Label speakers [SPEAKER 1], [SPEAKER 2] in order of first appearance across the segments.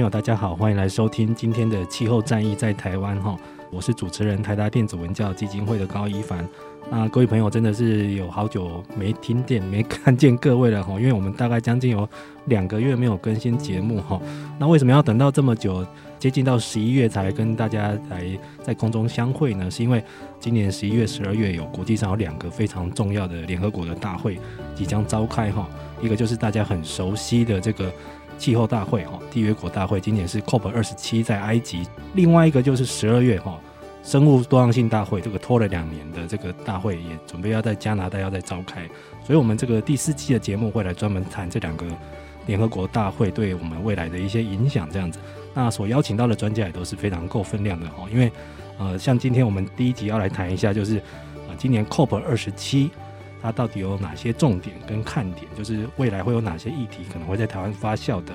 [SPEAKER 1] 朋友，大家好，欢迎来收听今天的气候战役在台湾哈，我是主持人台达电子文教基金会的高一凡。那各位朋友真的是有好久没听见、没看见各位了哈，因为我们大概将近有两个月没有更新节目哈。那为什么要等到这么久，接近到十一月才跟大家来在空中相会呢？是因为今年十一月、十二月有国际上有两个非常重要的联合国的大会即将召开哈，一个就是大家很熟悉的这个。气候大会哈，缔约国大会，今年是 COP 二十七在埃及。另外一个就是十二月哈，生物多样性大会，这个拖了两年的这个大会也准备要在加拿大要再召开。所以，我们这个第四季的节目会来专门谈这两个联合国大会对我们未来的一些影响。这样子，那所邀请到的专家也都是非常够分量的哈。因为呃，像今天我们第一集要来谈一下，就是呃，今年 COP 二十七。它到底有哪些重点跟看点？就是未来会有哪些议题可能会在台湾发酵的？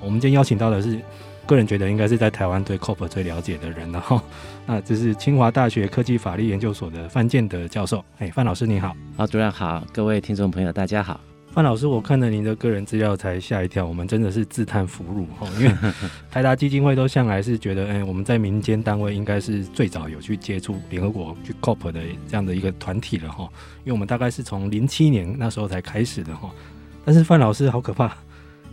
[SPEAKER 1] 我们今天邀请到的是，个人觉得应该是在台湾对 COP 最了解的人，了哈，那这是清华大学科技法律研究所的范建德教授。哎，范老师你好。
[SPEAKER 2] 啊，主任好，各位听众朋友大家好。
[SPEAKER 1] 范老师，我看了您的个人资料才吓一跳，我们真的是自叹弗辱哈，因为 台达基金会都向来是觉得，哎，我们在民间单位应该是最早有去接触联合国去 COP 的这样的一个团体了哈，因为我们大概是从零七年那时候才开始的哈，但是范老师好可怕，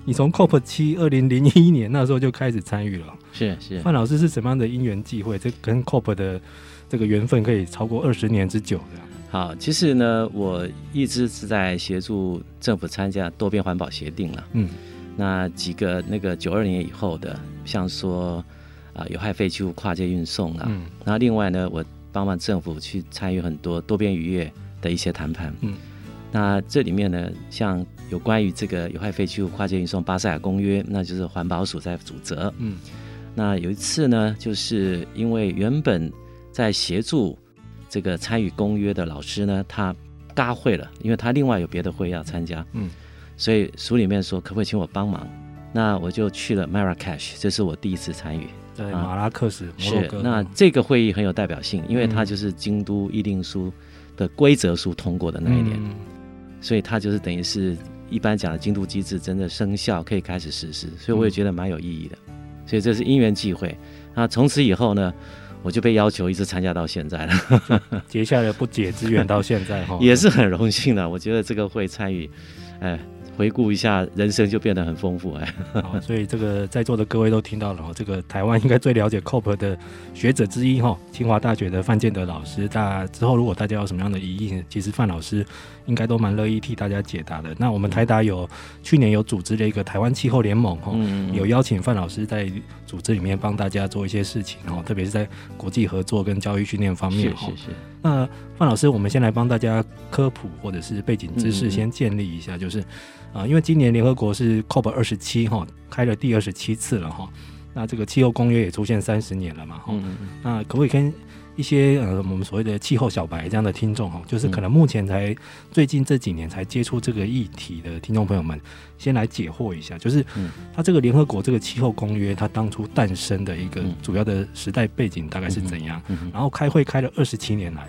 [SPEAKER 1] 你从 COP 七二零零一年那时候就开始参与了，
[SPEAKER 2] 是是，
[SPEAKER 1] 范老师是什么样的因缘际会，这跟 COP 的这个缘分可以超过二十年之久的？
[SPEAKER 2] 好，其实呢，我一直是在协助政府参加多边环保协定了。嗯，那几个那个九二年以后的，像说啊、呃、有害废弃物跨界运送啊，嗯，然后另外呢，我帮忙政府去参与很多多边渔业的一些谈判。嗯，那这里面呢，像有关于这个有害废弃物跨界运送巴塞尔公约，那就是环保署在主责。嗯，那有一次呢，就是因为原本在协助。这个参与公约的老师呢，他嘎会了，因为他另外有别的会要参加，嗯，所以书里面说可不可以请我帮忙？那我就去了 Marrakesh，这是我第一次参与，
[SPEAKER 1] 对，马拉克什，摩洛哥。
[SPEAKER 2] 是，那这个会议很有代表性，因为它就是京都议定书的规则书通过的那一年，嗯，所以它就是等于是一般讲的京都机制真的生效，可以开始实施，所以我也觉得蛮有意义的，所以这是因缘际会。那从此以后呢，我就被要求一直参加到现在了，
[SPEAKER 1] 结下了不解之缘到现在哈，
[SPEAKER 2] 也是很荣幸的。我觉得这个会参与，哎。回顾一下，人生就变得很丰富哎。
[SPEAKER 1] 好，所以这个在座的各位都听到了，这个台湾应该最了解 COP 的学者之一哈，清华大学的范建德老师。那之后如果大家有什么样的疑义，其实范老师应该都蛮乐意替大家解答的。那我们台达有去年有组织了一个台湾气候联盟哈，有邀请范老师在组织里面帮大家做一些事情哈，特别是在国际合作跟教育训练方面哈。是是是。那范老师，我们先来帮大家科普或者是背景知识先建立一下，就是。啊，因为今年联合国是 COP 二十七哈，开了第二十七次了哈。那这个气候公约也出现三十年了嘛哈。那可不可以跟一些呃我们所谓的气候小白这样的听众哈，就是可能目前才最近这几年才接触这个议题的听众朋友们，先来解惑一下，就是它这个联合国这个气候公约它当初诞生的一个主要的时代背景大概是怎样？然后开会开了二十七年来，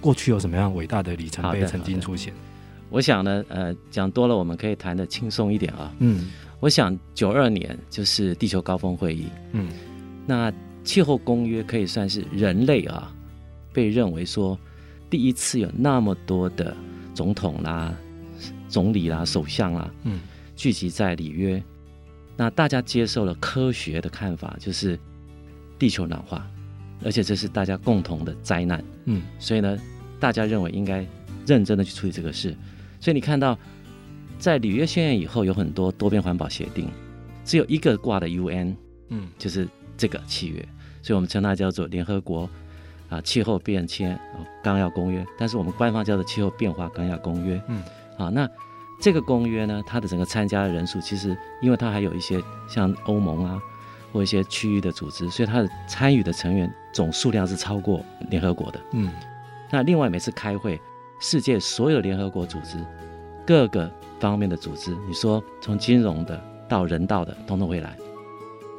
[SPEAKER 1] 过去有什么样伟大的里程碑曾经出现？
[SPEAKER 2] 我想呢，呃，讲多了，我们可以谈的轻松一点啊。嗯，我想九二年就是地球高峰会议。嗯，那气候公约可以算是人类啊，被认为说第一次有那么多的总统啦、总理啦、首相啦，嗯，聚集在里约。那大家接受了科学的看法，就是地球暖化，而且这是大家共同的灾难。嗯，所以呢，大家认为应该认真的去处理这个事。所以你看到，在里约宣言以后，有很多多边环保协定，只有一个挂的 UN，嗯，就是这个契约，所以我们称它叫做联合国啊气候变迁纲要公约，但是我们官方叫做气候变化纲要公约。嗯，好，那。这个公约呢，它的整个参加的人数，其实因为它还有一些像欧盟啊，或一些区域的组织，所以它的参与的成员总数量是超过联合国的。嗯，那另外每次开会，世界所有联合国组织各个方面的组织，你说从金融的到人道的，统统会来。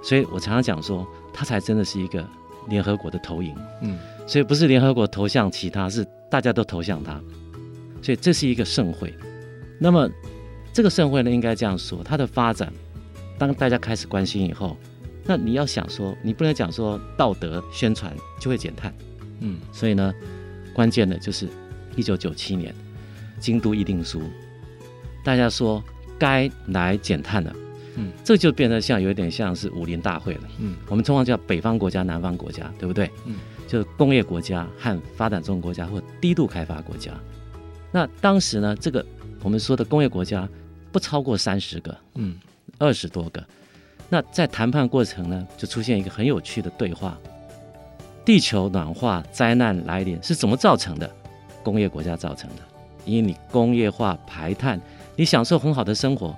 [SPEAKER 2] 所以我常常讲说，它才真的是一个联合国的投影。嗯，所以不是联合国投向其他，是大家都投向它。所以这是一个盛会。那么，这个盛会呢，应该这样说：它的发展，当大家开始关心以后，那你要想说，你不能讲说道德宣传就会减碳，嗯，所以呢，关键的就是一九九七年京都议定书，大家说该来减碳了，嗯，这就变得像有点像是武林大会了，嗯，我们通常叫北方国家、南方国家，对不对？嗯，就是工业国家和发展中国家或低度开发国家，那当时呢，这个。我们说的工业国家不超过三十个，嗯，二十多个。那在谈判过程呢，就出现一个很有趣的对话：地球暖化灾难来临是怎么造成的？工业国家造成的，因为你工业化排碳，你享受很好的生活。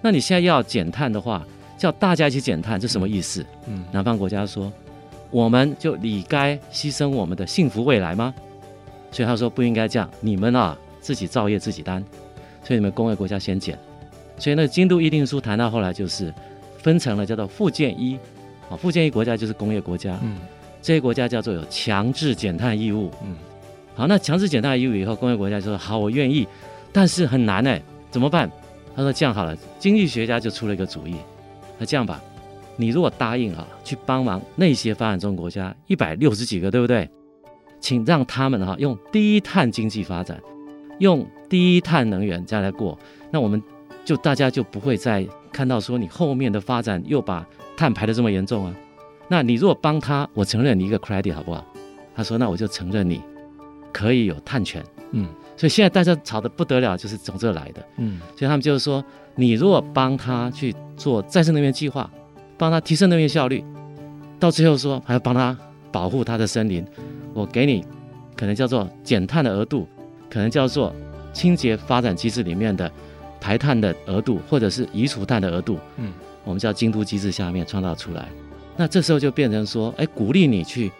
[SPEAKER 2] 那你现在要减碳的话，叫大家一起减碳，这什么意思？嗯，南方国家说，我们就理该牺牲我们的幸福未来吗？所以他说不应该这样，你们啊自己造业自己担。所以你们工业国家先减，所以那个京都议定书谈到后来就是分成了叫做附件一，啊，附件一国家就是工业国家，嗯，这些国家叫做有强制减碳义务，嗯，好，那强制减碳义务以后，工业国家就说好，我愿意，但是很难哎，怎么办？他说这样好了，经济学家就出了一个主意，那这样吧，你如果答应啊，去帮忙那些发展中国家一百六十几个，对不对？请让他们哈用低碳经济发展。用低碳能源再来过，那我们就大家就不会再看到说你后面的发展又把碳排得这么严重啊。那你如果帮他，我承认你一个 credit 好不好？他说那我就承认你可以有碳权。嗯，所以现在大家吵得不得了，就是从这来的。嗯，所以他们就是说，你如果帮他去做再生能源计划，帮他提升能源效率，到最后说还要帮他保护他的森林，我给你可能叫做减碳的额度。可能叫做清洁发展机制里面的排碳的额度，或者是移除碳的额度，嗯，我们叫京都机制下面创造出来。那这时候就变成说，哎，鼓励你去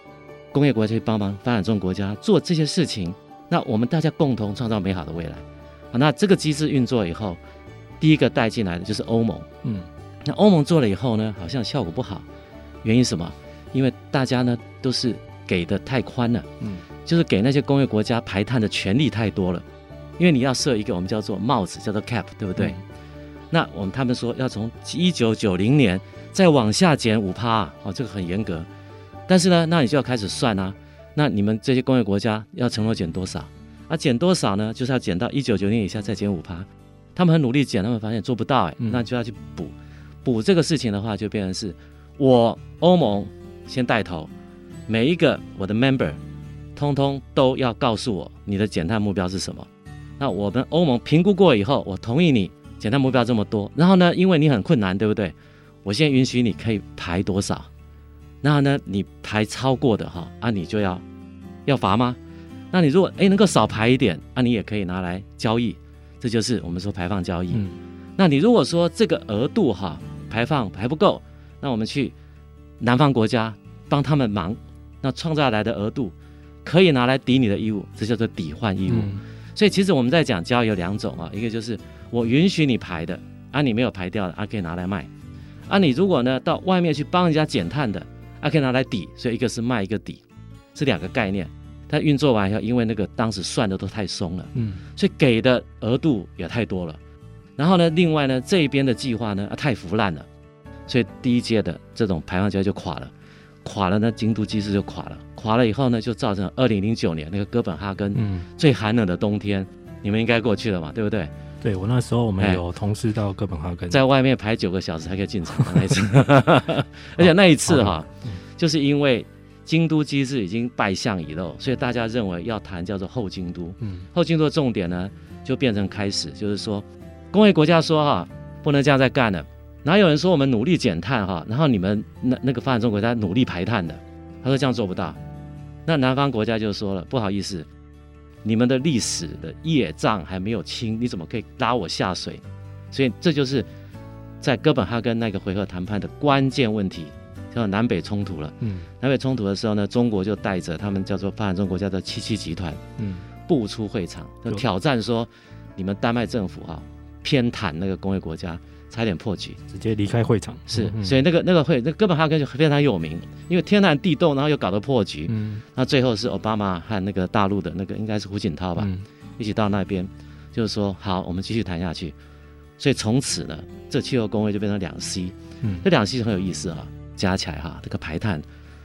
[SPEAKER 2] 工业国家去帮忙发展中国家做这些事情。那我们大家共同创造美好的未来。好，那这个机制运作以后，第一个带进来的就是欧盟，嗯，那欧盟做了以后呢，好像效果不好，原因什么？因为大家呢都是给的太宽了，嗯。就是给那些工业国家排碳的权利太多了，因为你要设一个我们叫做帽子，叫做 cap，对不对？嗯、那我们他们说要从一九九零年再往下减五趴，哦，这个很严格。但是呢，那你就要开始算啊，那你们这些工业国家要承诺减多少？啊，减多少呢？就是要减到一九九零年以下再减五趴。他们很努力减，他们发现做不到，哎，那就要去补补这个事情的话，就变成是我欧盟先带头，每一个我的 member。通通都要告诉我你的减碳目标是什么？那我们欧盟评估过以后，我同意你减碳目标这么多。然后呢，因为你很困难，对不对？我现在允许你可以排多少？然后呢，你排超过的哈，啊，你就要要罚吗？那你如果哎能够少排一点，啊，你也可以拿来交易，这就是我们说排放交易。嗯。那你如果说这个额度哈排放还不够，那我们去南方国家帮他们忙，那创造来的额度。可以拿来抵你的义务，这叫做抵换义务。嗯、所以其实我们在讲交易有两种啊，一个就是我允许你排的，啊你没有排掉的，啊可以拿来卖。啊你如果呢到外面去帮人家减碳的，啊可以拿来抵。所以一个是卖，一个抵，是两个概念。它运作完以后，因为那个当时算的都太松了，嗯，所以给的额度也太多了。然后呢，另外呢这一边的计划呢啊太腐烂了，所以第一届的这种排放计划就垮了。垮了呢，京都机制就垮了。垮了以后呢，就造成二零零九年那个哥本哈根最寒冷的冬天，你们应该过去了嘛，对不对？
[SPEAKER 1] 对，我那时候我们有同事到哥本哈根，
[SPEAKER 2] 在外面排九个小时才可以进场的那一次，而且那一次哈，就是因为京都机制已经败相已露，所以大家认为要谈叫做后京都。嗯，后京都的重点呢，就变成开始，就是说工业国家说哈，不能这样再干了。哪有人说我们努力减碳哈，然后你们那那个发展中国家努力排碳的？他说这样做不到。那南方国家就说了，不好意思。你们的历史的业障还没有清，你怎么可以拉我下水？所以这就是在哥本哈根那个回合谈判的关键问题，叫做南北冲突了。嗯，南北冲突的时候呢，中国就带着他们叫做发展中国家的七七集团，嗯，步出会场，就挑战说，你们丹麦政府哈偏袒那个工业国家。差点破局，
[SPEAKER 1] 直接离开会场。
[SPEAKER 2] 是，所以那个那个会，那哥本哈根就非常有名，因为天寒地冻，然后又搞得破局。嗯，那最后是奥巴马和那个大陆的那个应该是胡锦涛吧，嗯、一起到那边，就是说好，我们继续谈下去。所以从此呢，这气候公约就变成两 C。嗯，这两 C 很有意思啊，加起来哈，这个排碳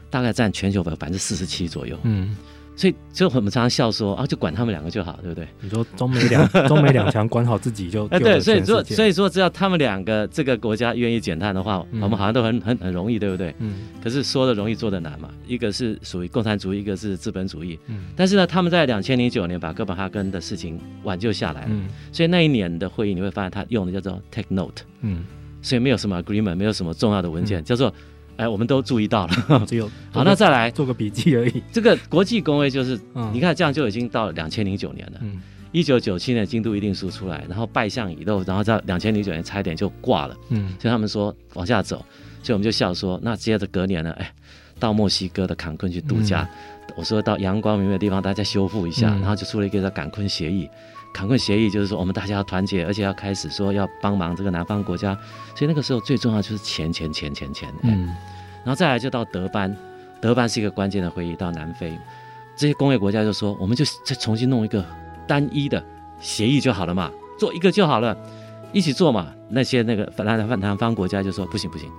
[SPEAKER 2] 大概占全球的百分之四十七左右。嗯。所以就我们常常笑说啊，就管他们两个就好，对不对？
[SPEAKER 1] 你说中美两 中美两强管好自己就哎
[SPEAKER 2] 对，所以说所以说只要他们两个这个国家愿意减碳的话，嗯、我们好像都很很很容易，对不对？嗯。可是说的容易做的难嘛，一个是属于共产主义，一个是资本主义。嗯。但是呢，他们在两千零九年把哥本哈根的事情挽救下来了。嗯。所以那一年的会议你会发现他用的叫做 take note。嗯。所以没有什么 agreement，没有什么重要的文件，嗯、叫做。哎，我们都注意到了，只有 好，那再来
[SPEAKER 1] 做个笔记而已。
[SPEAKER 2] 这个国际公约就是，嗯、你看这样就已经到了两千零九年了。嗯，一九九七年京都议定书出来，然后拜相已露，然后在两千零九年差一点就挂了。嗯，所以他们说往下走，所以我们就笑说，那接着隔年呢，哎，到墨西哥的坎昆去度假。嗯、我说到阳光明媚的地方，大家修复一下，嗯、然后就出了一个叫坎昆协议。坎昆协议就是说，我们大家要团结，而且要开始说要帮忙这个南方国家。所以那个时候最重要就是钱钱钱钱钱。嗯。然后再来就到德班，德班是一个关键的会议。到南非，这些工业国家就说，我们就再重新弄一个单一的协议就好了嘛，做一个就好了，一起做嘛。那些那个南南南方国家就说不行不行，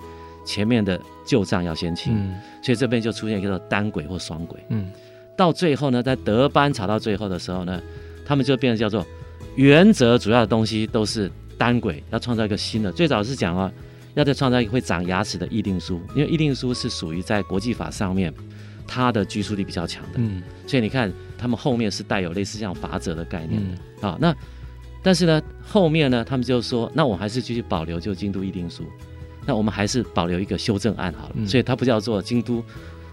[SPEAKER 2] 前面的旧账要先清。嗯、所以这边就出现一个单轨或双轨。嗯，到最后呢，在德班吵到最后的时候呢，他们就变得叫做原则主要的东西都是单轨，要创造一个新的。最早是讲了。要再创造一个会长牙齿的议定书，因为议定书是属于在国际法上面，它的拘束力比较强的。嗯，所以你看他们后面是带有类似像法则的概念的。嗯、啊，那但是呢，后面呢，他们就说，那我还是继续保留就京都议定书，那我们还是保留一个修正案好了。嗯、所以它不叫做京都，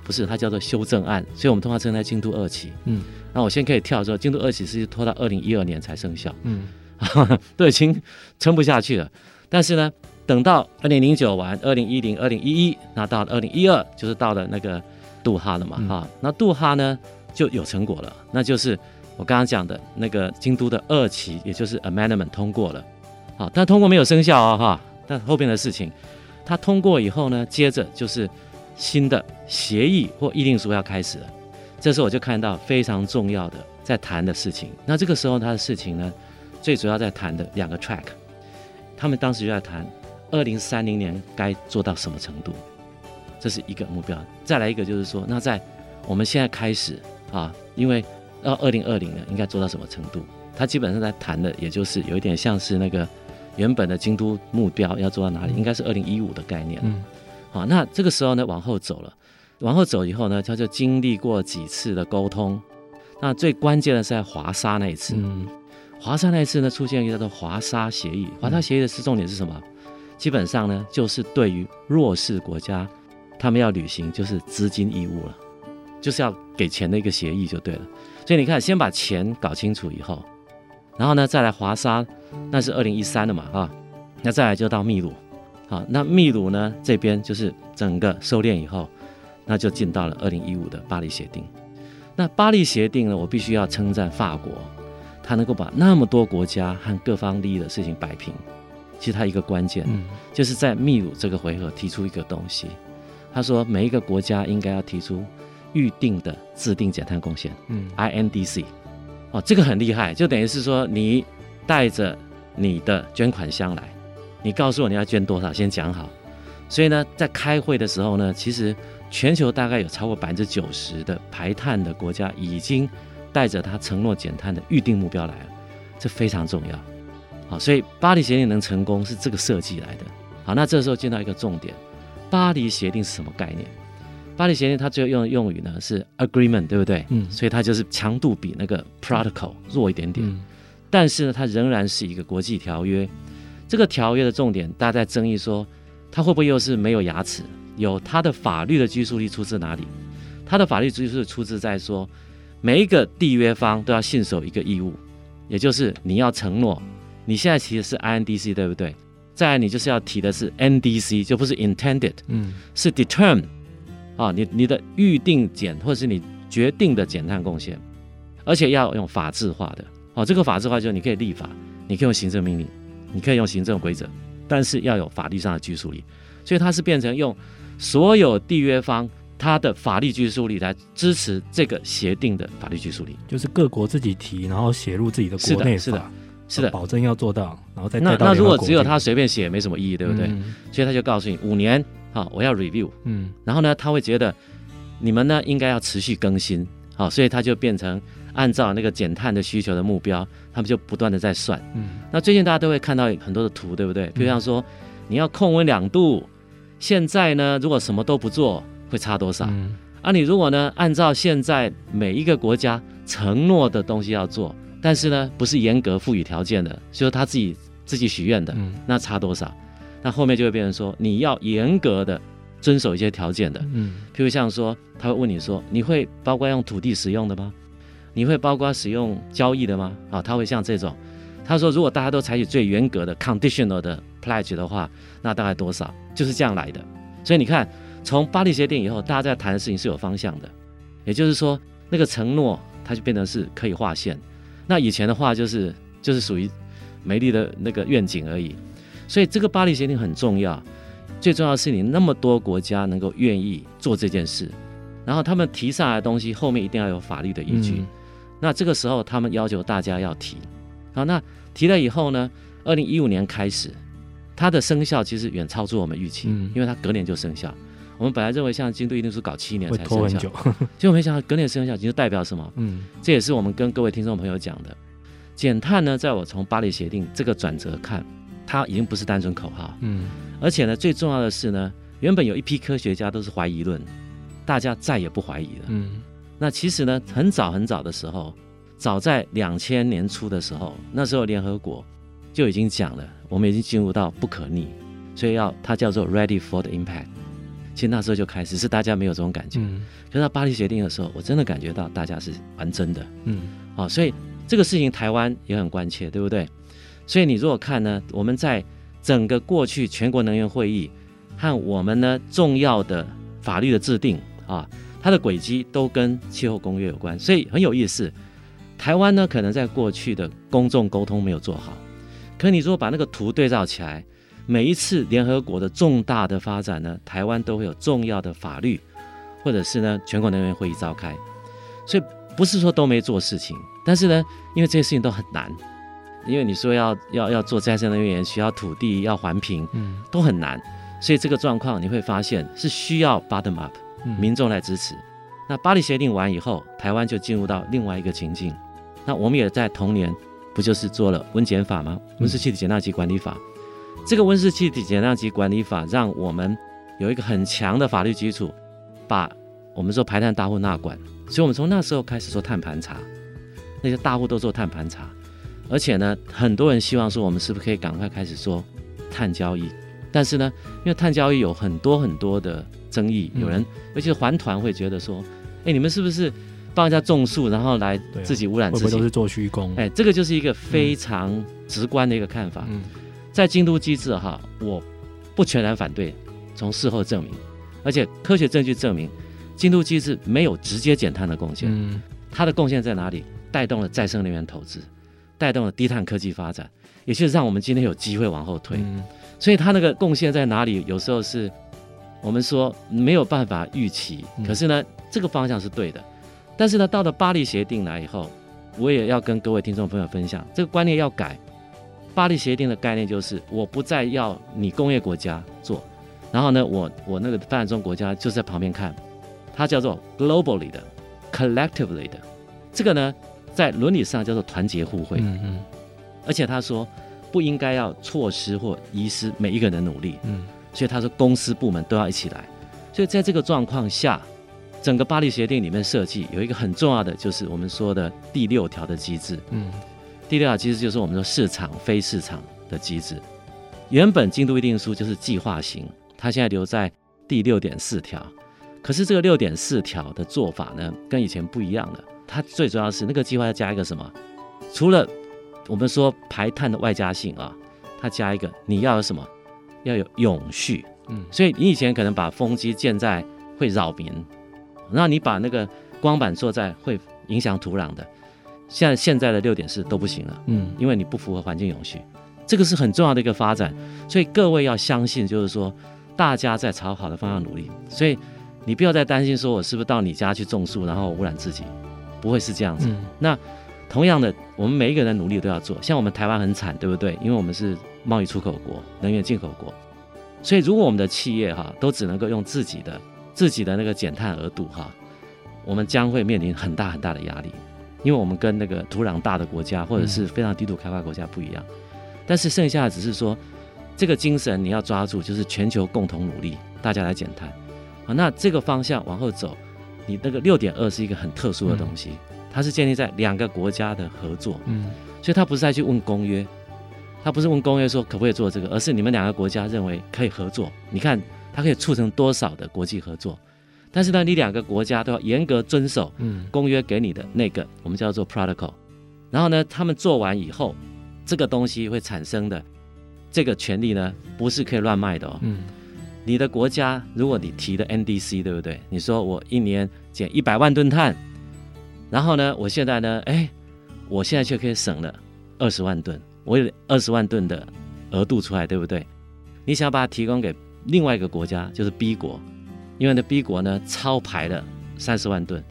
[SPEAKER 2] 不是它叫做修正案，所以我们通常称它京都二期。嗯，那我先可以跳说，京都二期是拖到二零一二年才生效。嗯，都已经撑不下去了，但是呢。等到二零零九完，二零一零、二零一一，那到二零一二就是到了那个杜哈了嘛，哈、嗯，那杜哈呢就有成果了，那就是我刚刚讲的那个京都的二期，也就是 amendment 通过了，好，但通过没有生效啊，哈，但后边的事情，它通过以后呢，接着就是新的协议或议定书要开始了，这时候我就看到非常重要的在谈的事情，那这个时候他的事情呢，最主要在谈的两个 track，他们当时就在谈。二零三零年该做到什么程度？这是一个目标。再来一个就是说，那在我们现在开始啊，因为到二零二零年应该做到什么程度？他基本上在谈的，也就是有一点像是那个原本的京都目标要做到哪里，应该是二零一五的概念。嗯，好，那这个时候呢，往后走了，往后走以后呢，他就经历过几次的沟通。那最关键的是在华沙那一次。嗯，华沙那一次呢，出现一个叫做华沙协议。华沙协议的是重点是什么？基本上呢，就是对于弱势国家，他们要履行就是资金义务了，就是要给钱的一个协议就对了。所以你看，先把钱搞清楚以后，然后呢，再来华沙，那是二零一三的嘛，啊，那再来就到秘鲁，好，那秘鲁呢这边就是整个收敛以后，那就进到了二零一五的巴黎协定。那巴黎协定呢，我必须要称赞法国，他能够把那么多国家和各方利益的事情摆平。其实他一个关键，嗯，就是在秘鲁这个回合提出一个东西，他说每一个国家应该要提出预定的制定减碳贡献，嗯，INDC，哦，这个很厉害，就等于是说你带着你的捐款箱来，你告诉我你要捐多少，先讲好。所以呢，在开会的时候呢，其实全球大概有超过百分之九十的排碳的国家已经带着他承诺减碳的预定目标来了。这非常重要。好，所以巴黎协定能成功是这个设计来的。好，那这时候见到一个重点，巴黎协定是什么概念？巴黎协定它最后用的用语呢是 agreement，对不对？嗯，所以它就是强度比那个 protocol 弱一点点，嗯、但是呢，它仍然是一个国际条约。这个条约的重点，大家在争议说，它会不会又是没有牙齿？有它的法律的拘束力出自哪里？它的法律拘束力出自在说，每一个缔约方都要信守一个义务，也就是你要承诺，你现在其实是 INDC，对不对？再来，你就是要提的是 NDC，就不是 intended，嗯，是 determined。啊，你你的预定减或者是你决定的减碳贡献，而且要用法制化的。哦，这个法制化就是你可以立法，你可以用行政命令，你可以用行政规则，但是要有法律上的拘束力。所以它是变成用所有缔约方他的法律拘束力来支持这个协定的法律拘束力，
[SPEAKER 1] 就是各国自己提，然后写入自己的国内法，
[SPEAKER 2] 是的，是的，
[SPEAKER 1] 保证要做到，然后再
[SPEAKER 2] 那那如果只有他随便写，没什么意义，对不对？嗯、所以他就告诉你五年。好，我要 review，嗯，然后呢，他会觉得你们呢应该要持续更新，好，所以他就变成按照那个减碳的需求的目标，他们就不断的在算，嗯，那最近大家都会看到很多的图，对不对？比如像说你要控温两度，现在呢如果什么都不做会差多少？嗯，啊，你如果呢按照现在每一个国家承诺的东西要做，但是呢不是严格赋予条件的，就是他自己自己许愿的，嗯，那差多少？那后面就会变成说，你要严格的遵守一些条件的，嗯，譬如像说，他会问你说，你会包括用土地使用的吗？你会包括使用交易的吗？啊，他会像这种，他说如果大家都采取最严格的 conditional 的 pledge 的话，那大概多少？就是这样来的。所以你看，从巴黎协定以后，大家在谈的事情是有方向的，也就是说，那个承诺它就变成是可以划线。那以前的话就是就是属于美丽的那个愿景而已。所以这个巴黎协定很重要，最重要的是你那么多国家能够愿意做这件事，然后他们提上来的东西后面一定要有法律的依据。嗯、那这个时候他们要求大家要提，好，那提了以后呢，二零一五年开始，它的生效其实远超出我们预期，嗯、因为它隔年就生效。我们本来认为像京都一定是搞七年才生效，结果没想到隔年生效，其实代表什么？嗯，这也是我们跟各位听众朋友讲的，减碳呢，在我从巴黎协定这个转折看。它已经不是单纯口号，嗯，而且呢，最重要的是呢，原本有一批科学家都是怀疑论，大家再也不怀疑了，嗯，那其实呢，很早很早的时候，早在两千年初的时候，那时候联合国就已经讲了，我们已经进入到不可逆，所以要它叫做 ready for the impact。其实那时候就开始，是大家没有这种感觉，嗯，可是到巴黎协定的时候，我真的感觉到大家是玩真的，嗯，好，所以这个事情台湾也很关切，对不对？所以你如果看呢，我们在整个过去全国能源会议和我们呢重要的法律的制定啊，它的轨迹都跟气候公约有关，所以很有意思。台湾呢可能在过去的公众沟通没有做好，可你如果把那个图对照起来，每一次联合国的重大的发展呢，台湾都会有重要的法律，或者是呢全国能源会议召开，所以不是说都没做事情，但是呢，因为这些事情都很难。因为你说要要要做再生能源，需要土地，要环评，嗯，都很难，所以这个状况你会发现是需要 bottom up，民众来支持。那巴黎协定完以后，台湾就进入到另外一个情境。那我们也在同年，不就是做了温检法吗？温室气体减量及管理法。嗯、这个温室气体减量及管理法，让我们有一个很强的法律基础，把我们说排碳大户纳管。所以我们从那时候开始做碳盘查，那些大户都做碳盘查。而且呢，很多人希望说，我们是不是可以赶快开始做碳交易？但是呢，因为碳交易有很多很多的争议，有人，尤其是环团会觉得说，哎，你们是不是帮人家种树，然后来自己污染自己？
[SPEAKER 1] 会不会都是做虚功？
[SPEAKER 2] 哎，这个就是一个非常直观的一个看法。嗯，在京都机制哈，我不全然反对，从事后证明，而且科学证据证明，京都机制没有直接减碳的贡献。嗯，它的贡献在哪里？带动了再生能源投资。带动了低碳科技发展，也就是让我们今天有机会往后推。嗯、所以它那个贡献在哪里？有时候是我们说没有办法预期，嗯、可是呢，这个方向是对的。但是呢，到了巴黎协定来以后，我也要跟各位听众朋友分享，这个观念要改。巴黎协定的概念就是，我不再要你工业国家做，然后呢，我我那个发展中国家就在旁边看，它叫做 globally 的，collectively 的，这个呢。在伦理上叫做团结互惠，嗯嗯，而且他说不应该要错失或遗失每一个人的努力。嗯，所以他说公司部门都要一起来。所以在这个状况下，整个巴黎协定里面设计有一个很重要的，就是我们说的第六条的机制。嗯，第六条机制就是我们说市场非市场的机制。原本京都议定书就是计划型，它现在留在第六点四条。可是这个六点四条的做法呢，跟以前不一样了。它最主要是那个计划要加一个什么？除了我们说排碳的外加性啊，它加一个你要有什么？要有永续。嗯，所以你以前可能把风机建在会扰民，然后你把那个光板做在会影响土壤的，现在现在的六点四都不行了。嗯，因为你不符合环境永续，这个是很重要的一个发展。所以各位要相信，就是说大家在朝好的方向努力。所以。你不要再担心说，我是不是到你家去种树，然后污染自己，不会是这样子。嗯、那同样的，我们每一个人努力都要做。像我们台湾很惨，对不对？因为我们是贸易出口国、能源进口国，所以如果我们的企业哈都只能够用自己的自己的那个减碳额度哈，我们将会面临很大很大的压力，因为我们跟那个土壤大的国家或者是非常低度开发国家不一样。但是剩下的只是说，这个精神你要抓住，就是全球共同努力，大家来减碳。啊，那这个方向往后走，你那个六点二是一个很特殊的东西，嗯、它是建立在两个国家的合作，嗯，所以它不是再去问公约，它不是问公约说可不可以做这个，而是你们两个国家认为可以合作，你看它可以促成多少的国际合作，但是呢，你两个国家都要严格遵守，嗯，公约给你的那个、嗯、我们叫做 protocol，然后呢，他们做完以后，这个东西会产生的这个权利呢，不是可以乱卖的哦，嗯。你的国家，如果你提的 NDC 对不对？你说我一年减一百万吨碳，然后呢，我现在呢，哎，我现在却可以省了二十万吨，我有二十万吨的额度出来，对不对？你想要把它提供给另外一个国家，就是 B 国，因为呢 B 国呢超排了三十万吨，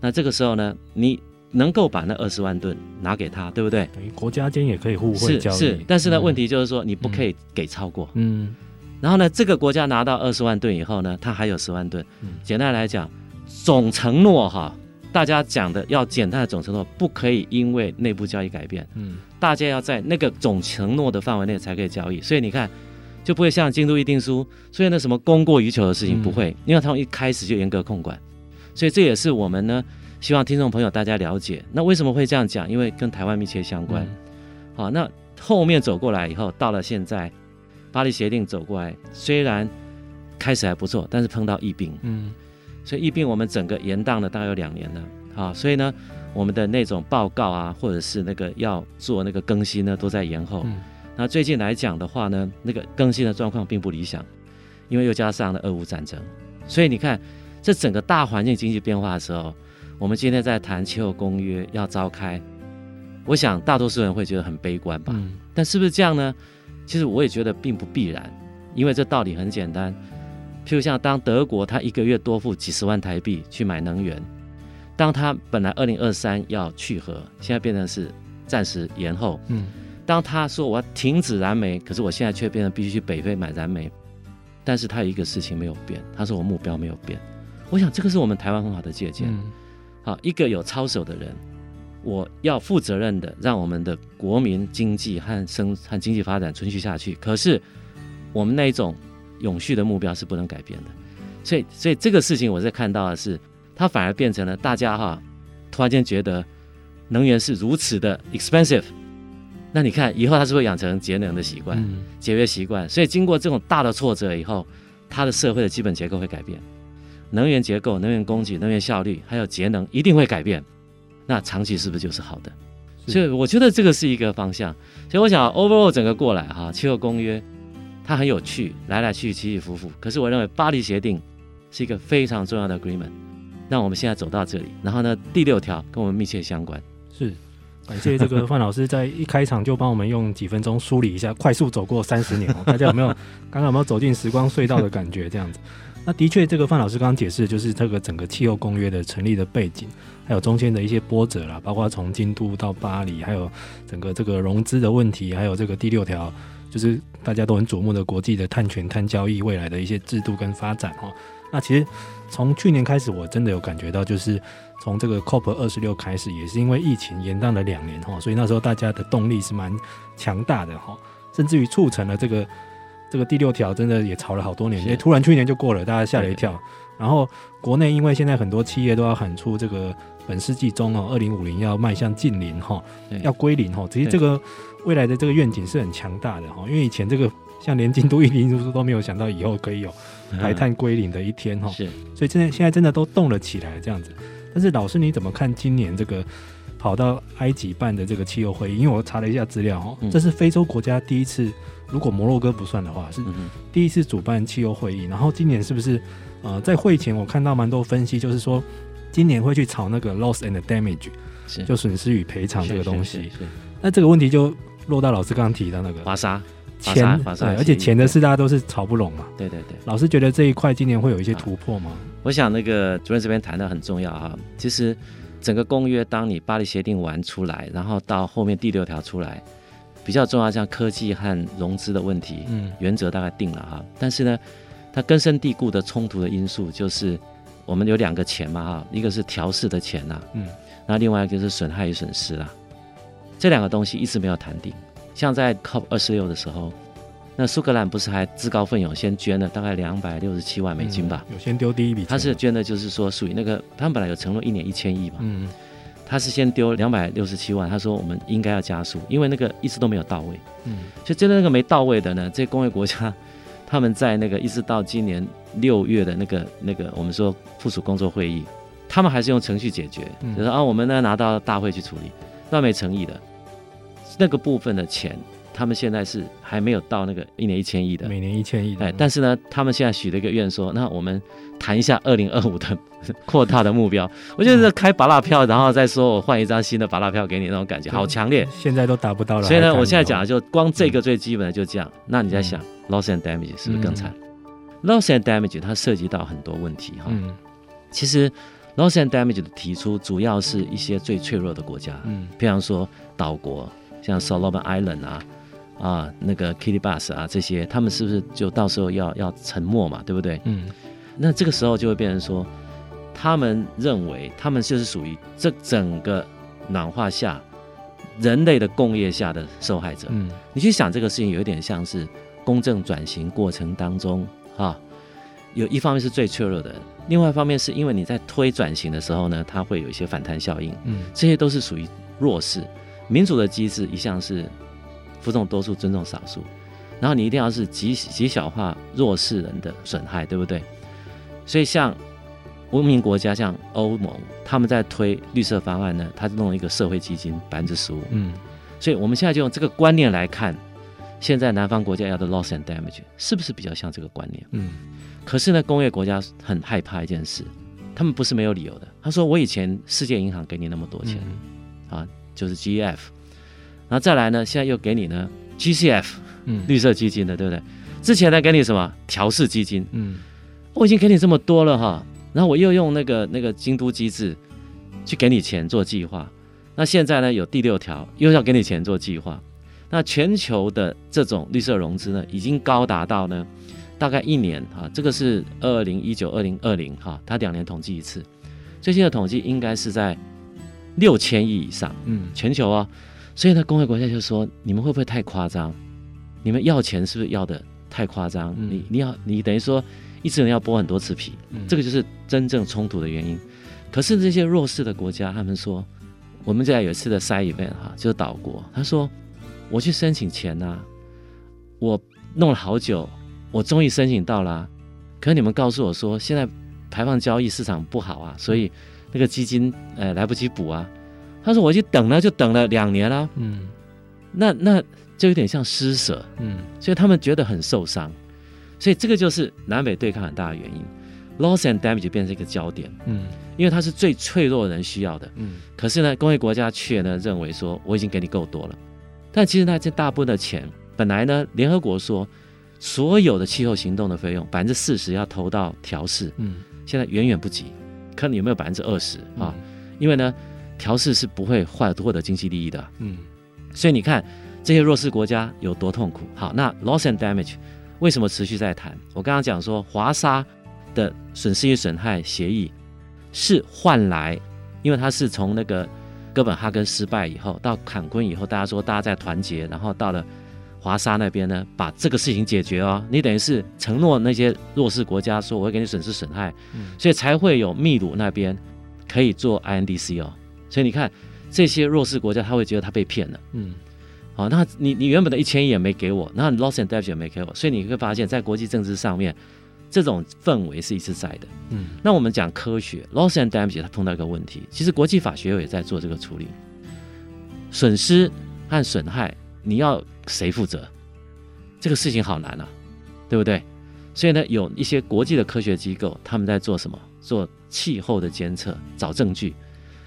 [SPEAKER 2] 那这个时候呢，你能够把那二十万吨拿给他，对不对？
[SPEAKER 1] 等于国家间也可以互惠交易。
[SPEAKER 2] 是是，但是呢，嗯、问题就是说你不可以给超过。嗯。嗯然后呢，这个国家拿到二十万吨以后呢，它还有十万吨。嗯、简单来讲，总承诺哈，大家讲的要简单的总承诺，不可以因为内部交易改变。嗯，大家要在那个总承诺的范围内才可以交易。所以你看，就不会像京都议定书，所以那什么供过于求的事情不会，嗯、因为他们一开始就严格控管。所以这也是我们呢，希望听众朋友大家了解。那为什么会这样讲？因为跟台湾密切相关。嗯、好，那后面走过来以后，到了现在。巴黎协定走过来，虽然开始还不错，但是碰到疫病，嗯，所以疫病我们整个延宕了大概有两年了，好，所以呢，我们的那种报告啊，或者是那个要做那个更新呢，都在延后。嗯、那最近来讲的话呢，那个更新的状况并不理想，因为又加上了俄乌战争，所以你看，这整个大环境经济变化的时候，我们今天在谈气候公约要召开，我想大多数人会觉得很悲观吧，嗯、但是不是这样呢？其实我也觉得并不必然，因为这道理很简单。譬如像当德国他一个月多付几十万台币去买能源，当他本来二零二三要去核，现在变成是暂时延后。嗯，当他说我要停止燃煤，可是我现在却变得必须去北非买燃煤。但是他有一个事情没有变，他说我目标没有变。我想这个是我们台湾很好的借鉴。嗯、好，一个有操守的人。我要负责任的让我们的国民经济和生和经济发展存续下去。可是我们那一种永续的目标是不能改变的。所以，所以这个事情我在看到的是，它反而变成了大家哈，突然间觉得能源是如此的 expensive。那你看以后他是会养成节能的习惯、节约习惯。所以经过这种大的挫折以后，他的社会的基本结构会改变，能源结构、能源供给、能源效率还有节能一定会改变。那长期是不是就是好的？所以我觉得这个是一个方向。所以我想 overall 整个过来哈，气候公约它很有趣，来来去去起起伏伏。可是我认为巴黎协定是一个非常重要的 agreement。那我们现在走到这里，然后呢，第六条跟我们密切相关。
[SPEAKER 1] 是，感谢这个范老师在一开场就帮我们用几分钟梳理一下，快速走过三十年，大家有没有刚刚有没有走进时光隧道的感觉？这样子。那的确，这个范老师刚刚解释，就是这个整个气候公约的成立的背景，还有中间的一些波折啦，包括从京都到巴黎，还有整个这个融资的问题，还有这个第六条，就是大家都很瞩目的国际的碳权、碳交易未来的一些制度跟发展哈。那其实从去年开始，我真的有感觉到，就是从这个 COP 二十六开始，也是因为疫情延宕了两年哈，所以那时候大家的动力是蛮强大的哈，甚至于促成了这个这个第六条真的也吵了好多年，因为突然去年就过了，大家吓了一跳。然后国内因为现在很多企业都要喊出这个本世纪中哦，二零五零要迈向近零哈，要归零哈，其实这个未来的这个愿景是很强大的哈，因为以前这个像连京都议定书都没有想到以后可以有排碳归零的一天哈，是，所以现在现在真的都动了起来这样子。但是老师你怎么看今年这个跑到埃及办的这个气候会议？因为我查了一下资料哦，这是非洲国家第一次，如果摩洛哥不算的话，是第一次主办气候会议。然后今年是不是？呃，在会前我看到蛮多分析，就是说今年会去炒那个 loss and damage，就损失与赔偿这个东西。那这个问题就落到老师刚刚提到那个华沙钱，对，而且钱的事大家都是吵不拢嘛。对对对。老师觉得这一块今年会有一些突破吗？
[SPEAKER 2] 我想那个主任这边谈的很重要哈。其实整个公约，当你巴黎协定完出来，然后到后面第六条出来，比较重要像科技和融资的问题，嗯，原则大概定了哈。但是呢。它根深蒂固的冲突的因素就是，我们有两个钱嘛哈，一个是调试的钱呐，嗯，那另外一个是损害与损失啦，这两个东西一直没有谈定。像在 COP 二十六的时候，那苏格兰不是还自告奋勇先捐了大概两百六十七万美金吧？
[SPEAKER 1] 有先丢第一笔，
[SPEAKER 2] 他是捐的就是说属于那个，他们本来有承诺一年一千亿嘛，嗯，他是先丢两百六十七万，他说我们应该要加速，因为那个一直都没有到位，嗯，所以真的那个没到位的呢，这些工业国家。他们在那个一直到今年六月的那个那个我们说附属工作会议，他们还是用程序解决，嗯、就是啊，我们呢拿到大会去处理，那没诚意的，那个部分的钱，他们现在是还没有到那个一年一千亿的，
[SPEAKER 1] 每年一千亿的，
[SPEAKER 2] 哎，但是呢，他们现在许了一个愿说，那我们谈一下二零二五的 扩大的目标，我觉得开芭乐票，然后再说我换一张新的芭乐票给你那种感觉，好强烈，
[SPEAKER 1] 现在都达不到了，
[SPEAKER 2] 所以呢，我现在讲的就光这个最基本的就这样，嗯、那你在想。嗯 Loss and damage 是不是更惨？嗯、Loss and damage 它涉及到很多问题哈。嗯、其实 Loss and damage 的提出主要是一些最脆弱的国家，嗯，比方说岛国，像 Solomon Island 啊，啊那个 Kiribati 啊这些，他们是不是就到时候要要沉默嘛？对不对？嗯，那这个时候就会变成说，他们认为他们就是属于这整个暖化下人类的工业下的受害者。嗯，你去想这个事情，有一点像是。公正转型过程当中，哈，有一方面是最脆弱的，另外一方面是因为你在推转型的时候呢，它会有一些反弹效应，嗯，这些都是属于弱势。民主的机制一向是服从多数、尊重少数，然后你一定要是极极小化弱势人的损害，对不对？所以像文明国家，像欧盟，他们在推绿色方案呢，他弄了一个社会基金百分之十五，嗯，所以我们现在就用这个观念来看。现在南方国家要的 loss and damage 是不是比较像这个观念？嗯，可是呢，工业国家很害怕一件事，他们不是没有理由的。他说：“我以前世界银行给你那么多钱，嗯、啊，就是 GEF，然后再来呢，现在又给你呢 GCF，嗯，绿色基金的，对不对？之前呢给你什么？调试基金，嗯，我已经给你这么多了哈，然后我又用那个那个京都机制去给你钱做计划，那现在呢有第六条又要给你钱做计划。”那全球的这种绿色融资呢，已经高达到呢，大概一年哈，这个是二零一九、二零二零哈，它两年统计一次，最新的统计应该是在六千亿以上，嗯，全球啊、哦，所以呢，工业国家就说，你们会不会太夸张？你们要钱是不是要的太夸张？嗯、你你要你等于说一只人要剥很多次皮，嗯、这个就是真正冲突的原因。可是这些弱势的国家，他们说，我们在有一次的 side event 哈，就是岛国，他说。我去申请钱呐、啊，我弄了好久，我终于申请到了、啊。可是你们告诉我说，现在排放交易市场不好啊，所以那个基金呃来不及补啊。他说我去等了，就等了两年了。嗯，那那就有点像施舍。嗯，所以他们觉得很受伤。所以这个就是南北对抗很大的原因，loss and damage 就变成一个焦点。嗯，因为它是最脆弱的人需要的。嗯，可是呢，工业国家却呢认为说我已经给你够多了。但其实那这大部分的钱，本来呢，联合国说所有的气候行动的费用百分之四十要投到调试，嗯，现在远远不及，看你有没有百分之二十啊？因为呢，调试是不会获获得经济利益的，嗯，所以你看这些弱势国家有多痛苦。好，那 loss and damage 为什么持续在谈？我刚刚讲说华沙的损失与损害协议是换来，因为它是从那个哥本哈根失败以后到坎昆以后，大家说大家在团结，然后到了华沙那边呢，把这个事情解决哦。你等于是承诺那些弱势国家说我会给你损失损害，嗯、所以才会有秘鲁那边可以做 INDC 哦。所以你看这些弱势国家，他会觉得他被骗了，嗯。好，那你你原本的一千亿也没给我，那 loss and damage 也没给我，所以你会发现在国际政治上面，这种氛围是一直在的。嗯，那我们讲科学 loss and damage，它碰到一个问题，其实国际法学会也在做这个处理，损失和损害你要谁负责？这个事情好难啊，对不对？所以呢，有一些国际的科学机构他们在做什么？做气候的监测，找证据。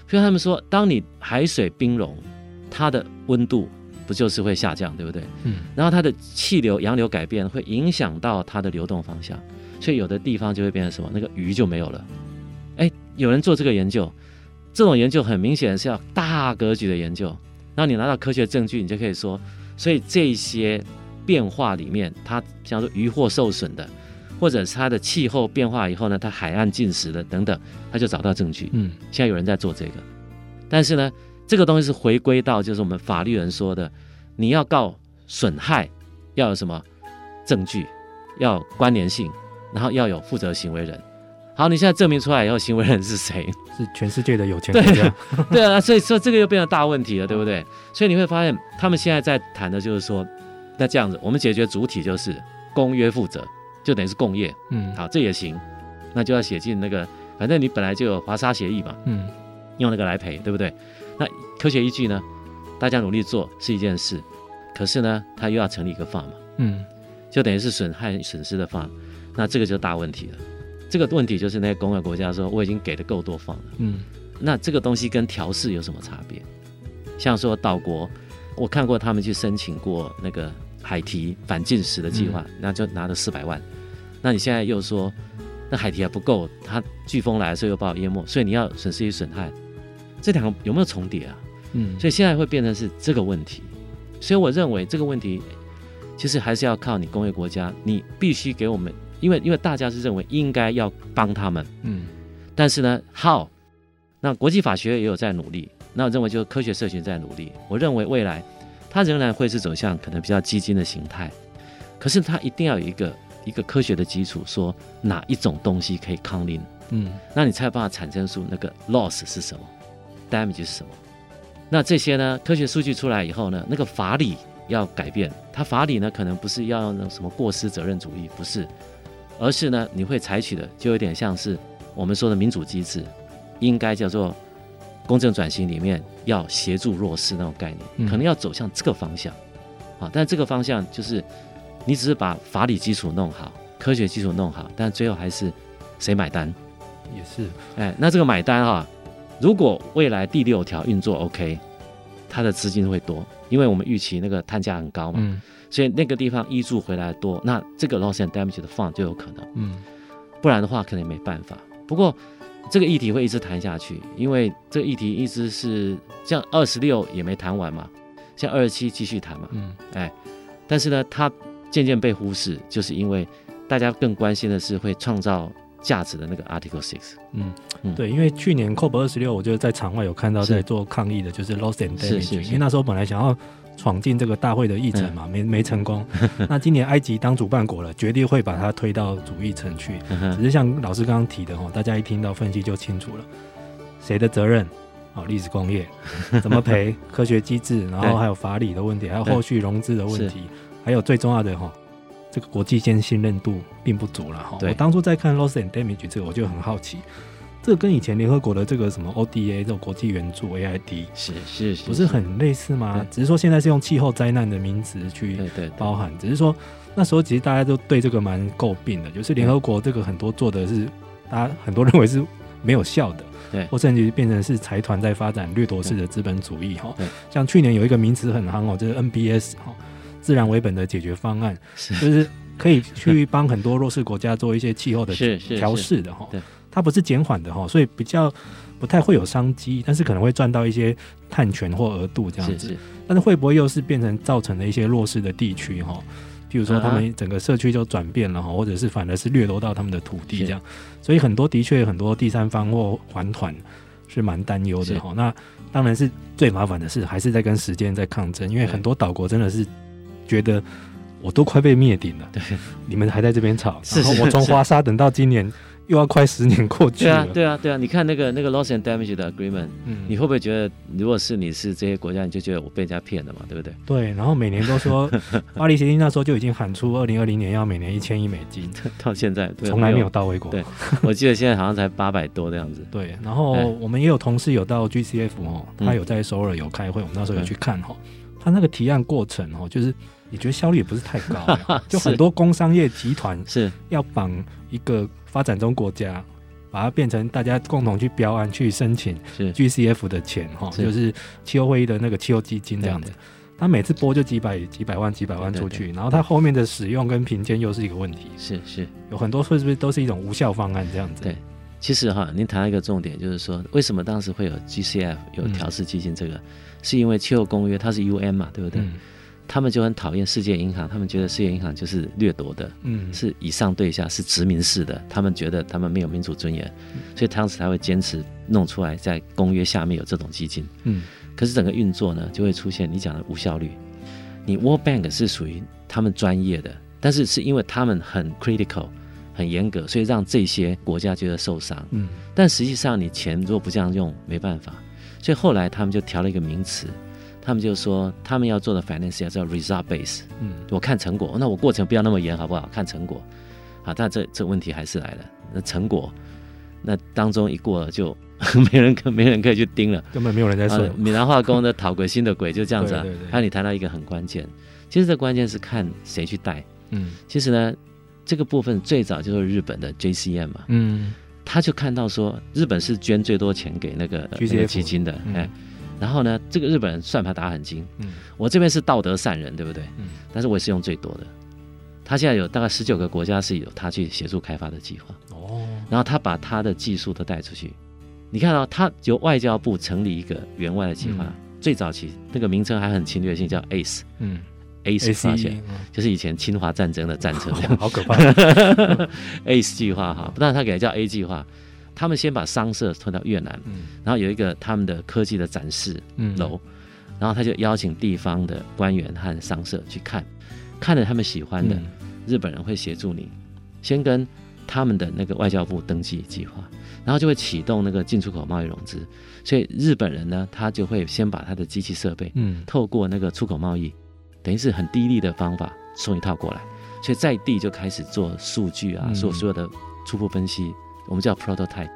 [SPEAKER 2] 比如他们说，当你海水冰融，它的温度。不就是会下降，对不对？嗯。然后它的气流、洋流改变，会影响到它的流动方向，所以有的地方就会变成什么？那个鱼就没有了。哎，有人做这个研究，这种研究很明显是要大格局的研究。然后你拿到科学证据，你就可以说，所以这些变化里面，它像说渔获受损的，或者是它的气候变化以后呢，它海岸进食的等等，他就找到证据。嗯。现在有人在做这个，但是呢？这个东西是回归到，就是我们法律人说的，你要告损害，要有什么证据，要有关联性，然后要有负责行为人。好，你现在证明出来以后，行为人是谁？
[SPEAKER 1] 是全世界的有钱
[SPEAKER 2] 人 对啊，所以说这个又变成大问题了，对不对？所以你会发现，他们现在在谈的就是说，那这样子，我们解决主体就是公约负责，就等于是共业。嗯，好，这也行，那就要写进那个，反正你本来就有华沙协议嘛。嗯，用那个来赔，对不对？那科学依据呢？大家努力做是一件事，可是呢，他又要成立一个法嘛，嗯，就等于是损害损失的法，那这个就大问题了。这个问题就是那些工业国家说我已经给的够多放了，嗯，那这个东西跟调试有什么差别？像说岛国，我看过他们去申请过那个海堤反进食的计划，那、嗯、就拿了四百万。那你现在又说那海堤还不够，它飓风来的时候又把我淹没，所以你要损失与损害。这两个有没有重叠啊？嗯，所以现在会变成是这个问题。所以我认为这个问题其实还是要靠你工业国家，你必须给我们，因为因为大家是认为应该要帮他们，嗯，但是呢，how？那国际法学也有在努力，那我认为就是科学社群在努力。我认为未来它仍然会是走向可能比较基金的形态，可是它一定要有一个一个科学的基础，说哪一种东西可以抗令，嗯，那你才有办法产生出那个 loss 是什么。damage 是什么？那这些呢？科学数据出来以后呢？那个法理要改变。它法理呢，可能不是要用那什么过失责任主义，不是，而是呢，你会采取的就有点像是我们说的民主机制，应该叫做公正转型里面要协助弱势那种概念，可能要走向这个方向。啊，但这个方向就是你只是把法理基础弄好，科学基础弄好，但最后还是谁买单？
[SPEAKER 1] 也是。
[SPEAKER 2] 哎，那这个买单啊。如果未来第六条运作 OK，它的资金会多，因为我们预期那个碳价很高嘛，嗯、所以那个地方医助回来多，那这个 loss and damage 的 fund 就有可能，嗯，不然的话可能也没办法。不过这个议题会一直谈下去，因为这个议题一直是像二十六也没谈完嘛，像二十七继续谈嘛，嗯，哎，但是呢，它渐渐被忽视，就是因为大家更关心的是会创造。价值的那个 Article Six，
[SPEAKER 1] 嗯，嗯。对，因为去年 COP 二十六，我就在场外有看到在做抗议的，就是 Loss and Damage，因为那时候本来想要闯进这个大会的议程嘛，嗯、没没成功。那今年埃及当主办国了，决定会把它推到主议程去。只是像老师刚刚提的哦，大家一听到分析就清楚了，谁的责任？哦，历史工业 怎么赔？科学机制，然后还有法理的问题，还有后续融资的问题，还有最重要的哈。这个国际间信任度并不足了哈。对我当初在看 loss and damage 这个，我就很好奇，这跟以前联合国的这个什么 ODA 这种国际援助 AID
[SPEAKER 2] 是是是，
[SPEAKER 1] 不是很类似吗？只是说现在是用气候灾难的名词去包含，对对对，只是说那时候其实大家都对这个蛮诟病的，就是联合国这个很多做的是大家很多认为是没有效的，对，或甚至变成是财团在发展掠夺式的资本主义哈。像去年有一个名词很夯哦，就是 NBS 哈。自然为本的解决方案，是就是可以 去帮很多弱势国家做一些气候的调试的哈。它不是减缓的哈，所以比较不太会有商机，但是可能会赚到一些碳权或额度这样子。是是但是会不会又是变成造成了一些弱势的地区哈？譬如说他们整个社区就转变了哈，或者是反而是掠夺到他们的土地这样，所以很多的确很多第三方或还团是蛮担忧的哈。那当然是最麻烦的是还是在跟时间在抗争，因为很多岛国真的是觉得我都快被灭顶了，对，你们还在这边吵，然后我从华沙等到今年。又要快十年过去了。
[SPEAKER 2] 对啊，对啊，对啊！你看那个那个 loss and damage 的 agreement，嗯，你会不会觉得，如果是你是这些国家，你就觉得我被人家骗了嘛，对不对？
[SPEAKER 1] 对，然后每年都说 巴黎协定那时候就已经喊出二零二零年要每年一千亿美金，
[SPEAKER 2] 到现在
[SPEAKER 1] 从来没有到位过。
[SPEAKER 2] 对，我记得现在好像才八百多这样子。
[SPEAKER 1] 对，然后我们也有同事有到 GCF 哦，他有在首尔有开会，我们那时候有去看哈，他那个提案过程哦，就是你觉得效率也不是太高，就很多工商业集团是要绑一个发展中国家。把它变成大家共同去标案去申请 GCF 的钱哈，就是气候会议的那个气候基金这样子。他每次拨就几百几百万几百万出去，然后他后面的使用跟评鉴又是一个问题。
[SPEAKER 2] 是是，
[SPEAKER 1] 有很多会不是都是一种无效方案这样子？
[SPEAKER 2] 对，其实哈，您谈到一个重点，就是说为什么当时会有 GCF 有调试基金这个，嗯、是因为气候公约它是 UN 嘛，对不对？嗯他们就很讨厌世界银行，他们觉得世界银行就是掠夺的，嗯，是以上对下，是殖民式的。他们觉得他们没有民主尊严，所以当时才会坚持弄出来，在公约下面有这种基金，嗯。可是整个运作呢，就会出现你讲的无效率。你 World Bank 是属于他们专业的，但是是因为他们很 critical、很严格，所以让这些国家觉得受伤，嗯。但实际上你钱如果不这样用，没办法。所以后来他们就调了一个名词。他们就说，他们要做的 finance 要叫 result base，嗯，我看成果，那我过程不要那么严，好不好？看成果，好，但这这问题还是来了，那成果，那当中一过了就 没人可没人可以去盯了，
[SPEAKER 1] 根本没有人在说。
[SPEAKER 2] 闽南化工的讨鬼新的鬼就这样子啊。还有你谈到一个很关键，其实这关键是看谁去带，嗯，其实呢，这个部分最早就是日本的 JCM 嘛，嗯，他就看到说日本是捐最多钱给那个 GCF 那个基金的，哎。然后呢，这个日本人算盘打很精，嗯，我这边是道德善人，对不对？嗯，但是我也是用最多的。他现在有大概十九个国家是有他去协助开发的计划，哦，然后他把他的技术都带出去。你看到、哦、他由外交部成立一个援外的计划，嗯、最早期那个名称还很侵略性，叫 ACE，嗯，ACE 发现就是以前侵华战争的战车，
[SPEAKER 1] 哦、好可怕，
[SPEAKER 2] ACE 计划哈，不但他给它叫 A 计划。他们先把商社推到越南，嗯、然后有一个他们的科技的展示楼，嗯、然后他就邀请地方的官员和商社去看，看了他们喜欢的，嗯、日本人会协助你，先跟他们的那个外交部登记计划，然后就会启动那个进出口贸易融资，所以日本人呢，他就会先把他的机器设备，嗯，透过那个出口贸易，等于是很低利的方法送一套过来，所以在地就开始做数据啊，做所有的初步分析。我们叫 prototype，